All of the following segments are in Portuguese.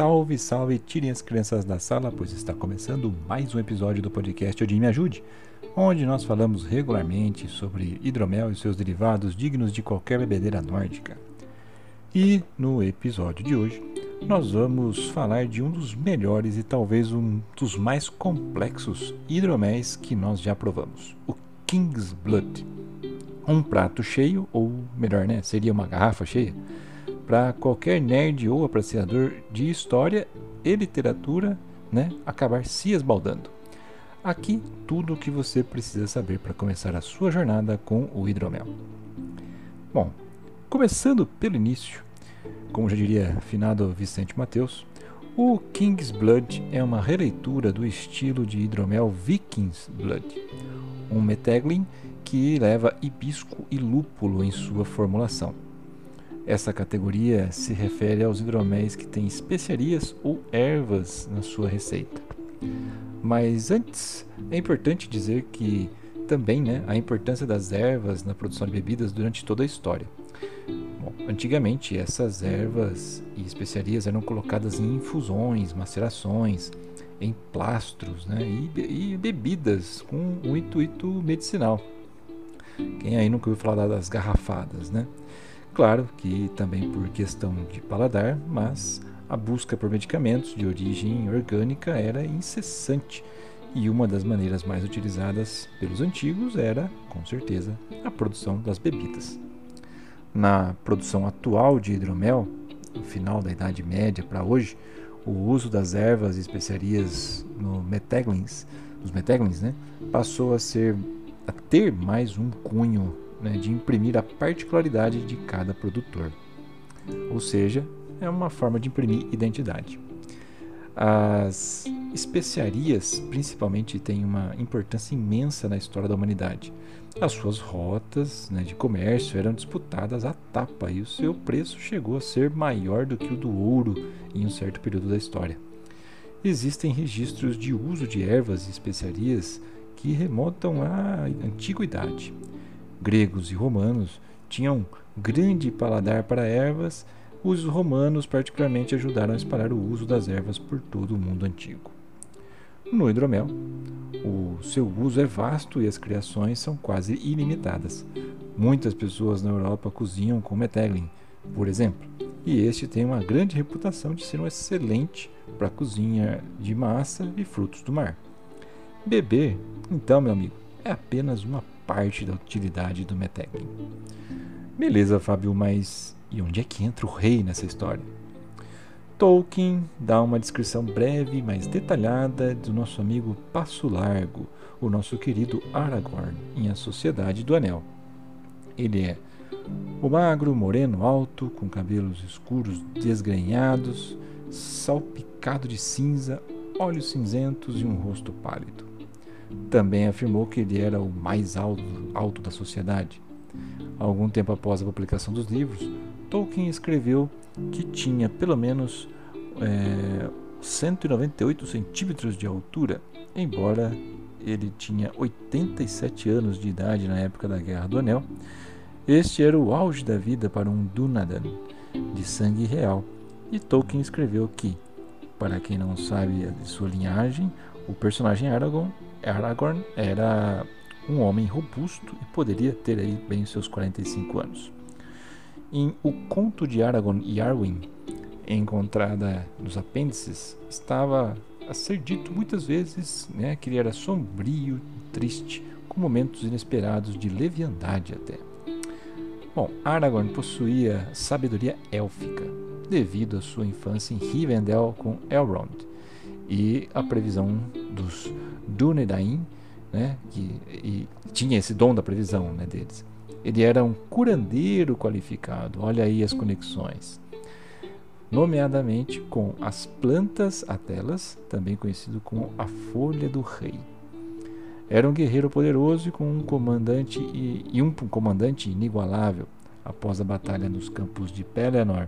Salve, salve, tirem as crianças da sala, pois está começando mais um episódio do podcast Odin Me Ajude, onde nós falamos regularmente sobre hidromel e seus derivados dignos de qualquer bebedeira nórdica. E no episódio de hoje, nós vamos falar de um dos melhores e talvez um dos mais complexos hidroméis que nós já provamos, o King's Blood. Um prato cheio, ou melhor, né, seria uma garrafa cheia, para qualquer nerd ou apreciador de história e literatura né, acabar se esbaldando. Aqui tudo o que você precisa saber para começar a sua jornada com o hidromel. Bom, começando pelo início, como já diria finado Vicente Mateus, o King's Blood é uma releitura do estilo de hidromel Viking's Blood, um meteglin que leva hibisco e lúpulo em sua formulação. Essa categoria se refere aos hidroméis que têm especiarias ou ervas na sua receita. Mas antes, é importante dizer que também né, a importância das ervas na produção de bebidas durante toda a história. Bom, antigamente, essas ervas e especiarias eram colocadas em infusões, macerações, em plastros né, e, e bebidas com o intuito medicinal. Quem aí nunca ouviu falar das garrafadas, né? Claro que também por questão de paladar, mas a busca por medicamentos de origem orgânica era incessante e uma das maneiras mais utilizadas pelos antigos era, com certeza, a produção das bebidas. Na produção atual de hidromel, no final da Idade Média para hoje, o uso das ervas e especiarias no meteglins, nos meteglins, né, passou a ser a ter mais um cunho né, de imprimir a particularidade de cada produtor. Ou seja, é uma forma de imprimir identidade. As especiarias, principalmente, têm uma importância imensa na história da humanidade. As suas rotas né, de comércio eram disputadas à tapa e o seu preço chegou a ser maior do que o do ouro em um certo período da história. Existem registros de uso de ervas e especiarias que remontam à antiguidade gregos e romanos tinham grande paladar para ervas, os romanos particularmente ajudaram a espalhar o uso das ervas por todo o mundo antigo. No hidromel, o seu uso é vasto e as criações são quase ilimitadas. Muitas pessoas na Europa cozinham com meteglin, por exemplo, e este tem uma grande reputação de ser um excelente para cozinha de massa e frutos do mar. Beber, então, meu amigo, é apenas uma parte da utilidade do Meteglin. Beleza, Fábio, mas e onde é que entra o rei nessa história? Tolkien dá uma descrição breve, mas detalhada do nosso amigo Passo Largo, o nosso querido Aragorn, em A Sociedade do Anel. Ele é o magro, moreno, alto, com cabelos escuros desgrenhados, salpicado de cinza, olhos cinzentos e um rosto pálido. Também afirmou que ele era o mais alto, alto da sociedade. Algum tempo após a publicação dos livros, Tolkien escreveu que tinha pelo menos é, 198 centímetros de altura, embora ele tinha 87 anos de idade na época da Guerra do Anel. Este era o auge da vida para um Dunadan de sangue real. E Tolkien escreveu que, para quem não sabe de sua linhagem, o personagem Aragorn Aragorn era um homem robusto e poderia ter aí bem seus 45 anos. Em O Conto de Aragorn e Arwen, encontrada nos apêndices, estava a ser dito muitas vezes né, que ele era sombrio, triste, com momentos inesperados de leviandade até. Bom, Aragorn possuía sabedoria élfica, devido à sua infância em Rivendell com Elrond, e a previsão dos Dunedain, né, que tinha esse dom da previsão né, deles. Ele era um curandeiro qualificado, olha aí as conexões. Nomeadamente com as plantas atelas, também conhecido como a folha do rei. Era um guerreiro poderoso e com um comandante e, e um comandante inigualável. Após a batalha nos campos de Pelennor,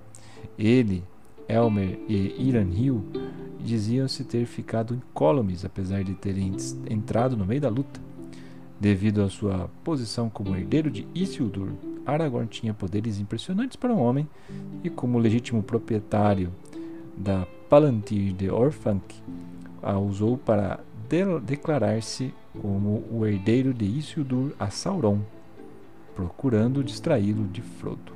ele, Elmer e Iranhil diziam-se ter ficado incólumes apesar de terem entrado no meio da luta. Devido à sua posição como herdeiro de Isildur, Aragorn tinha poderes impressionantes para um homem e como legítimo proprietário da Palantir de Orphanc a usou para de declarar-se como o herdeiro de Isildur a Sauron, procurando distraí-lo de Frodo.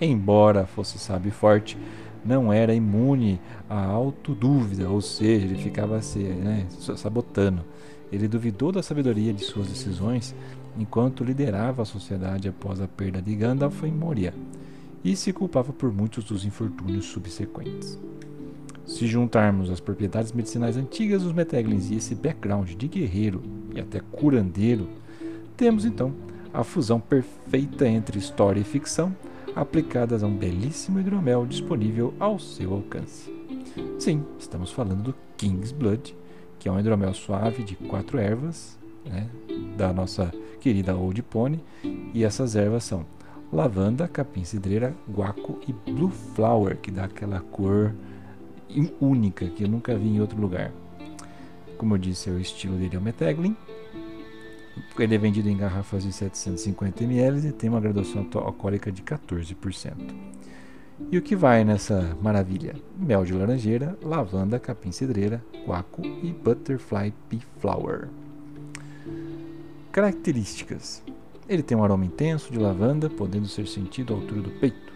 Embora fosse sábio e forte, não era imune à autodúvida, ou seja, ele ficava se né, sabotando. Ele duvidou da sabedoria de suas decisões enquanto liderava a sociedade após a perda de Gandalf em Moria, e se culpava por muitos dos infortúnios subsequentes. Se juntarmos as propriedades medicinais antigas dos Meteglins e esse background de guerreiro e até curandeiro, temos então a fusão perfeita entre história e ficção, aplicadas a um belíssimo hidromel disponível ao seu alcance. Sim, estamos falando do King's Blood, que é um hidromel suave de quatro ervas, né, da nossa querida Old Pony, e essas ervas são lavanda, capim cidreira, guaco e blue flower, que dá aquela cor única que eu nunca vi em outro lugar. Como eu disse, o estilo dele é o Meteglin. Ele é vendido em garrafas de 750 ml e tem uma graduação alcoólica de 14%. E o que vai nessa maravilha? Mel de laranjeira, lavanda, capim cidreira, guaco e butterfly pea flower. Características: ele tem um aroma intenso de lavanda, podendo ser sentido à altura do peito.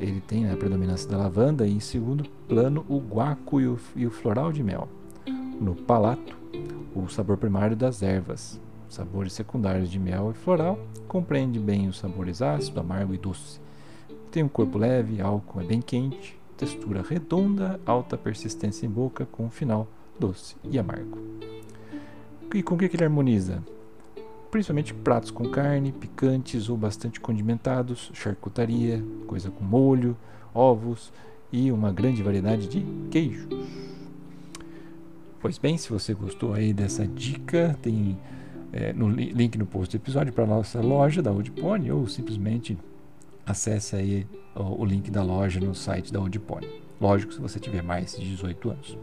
Ele tem a predominância da lavanda e, em segundo plano, o guaco e o, e o floral de mel. No palato, o sabor primário das ervas. Sabores secundários de mel e floral compreende bem os sabores ácido, amargo e doce. Tem um corpo leve, álcool é bem quente, textura redonda, alta persistência em boca, com um final doce e amargo. E com o que ele harmoniza? principalmente pratos com carne, picantes ou bastante condimentados, charcutaria, coisa com molho, ovos e uma grande variedade de queijos. Pois bem, se você gostou aí dessa dica, tem é, no link no post do episódio para a nossa loja da Pony ou simplesmente acesse aí o, o, link da loja no site da Pony. Lógico, se você tiver mais de 18 anos.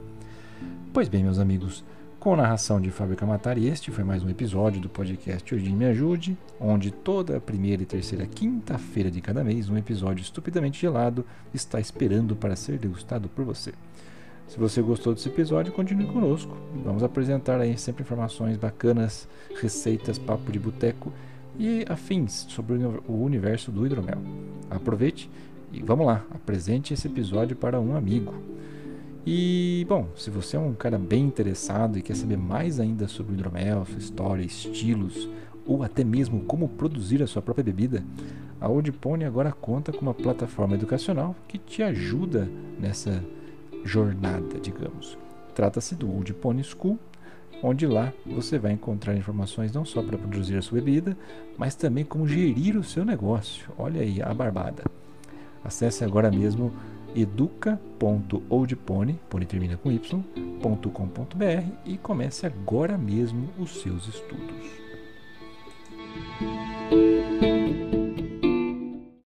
Pois bem, meus amigos, com narração de Fábrica Matar, e este foi mais um episódio do podcast Hoje Me Ajude, onde toda a primeira e terceira quinta-feira de cada mês um episódio estupidamente gelado está esperando para ser degustado por você. Se você gostou desse episódio, continue conosco. Vamos apresentar aí sempre informações bacanas, receitas, papo de boteco e afins sobre o universo do hidromel. Aproveite e vamos lá, apresente esse episódio para um amigo. E, bom, se você é um cara bem interessado e quer saber mais ainda sobre o hidromel, sua história, estilos, ou até mesmo como produzir a sua própria bebida, a Old Pony agora conta com uma plataforma educacional que te ajuda nessa jornada, digamos. Trata-se do Old Pony School, onde lá você vai encontrar informações não só para produzir a sua bebida, mas também como gerir o seu negócio. Olha aí a barbada. Acesse agora mesmo educa.oldpony, pony termina com y.com.br e comece agora mesmo os seus estudos.